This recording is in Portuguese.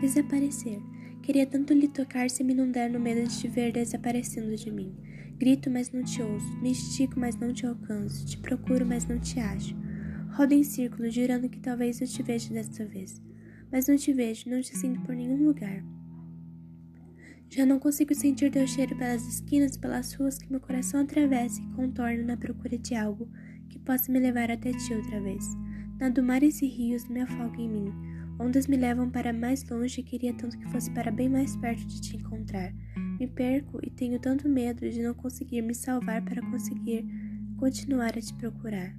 Desaparecer. Queria tanto lhe tocar se me inundar no medo de te ver desaparecendo de mim. Grito, mas não te ouço. Me estico, mas não te alcanço. Te procuro, mas não te acho. Rodo em círculo, jurando que talvez eu te veja desta vez. Mas não te vejo, não te sinto por nenhum lugar. Já não consigo sentir teu cheiro pelas esquinas, pelas ruas que meu coração atravessa e contorna na procura de algo que possa me levar até ti outra vez. Nado mares e rios me afogam em mim. Ondas me levam para mais longe e queria tanto que fosse para bem mais perto de te encontrar. Me perco e tenho tanto medo de não conseguir me salvar para conseguir continuar a te procurar.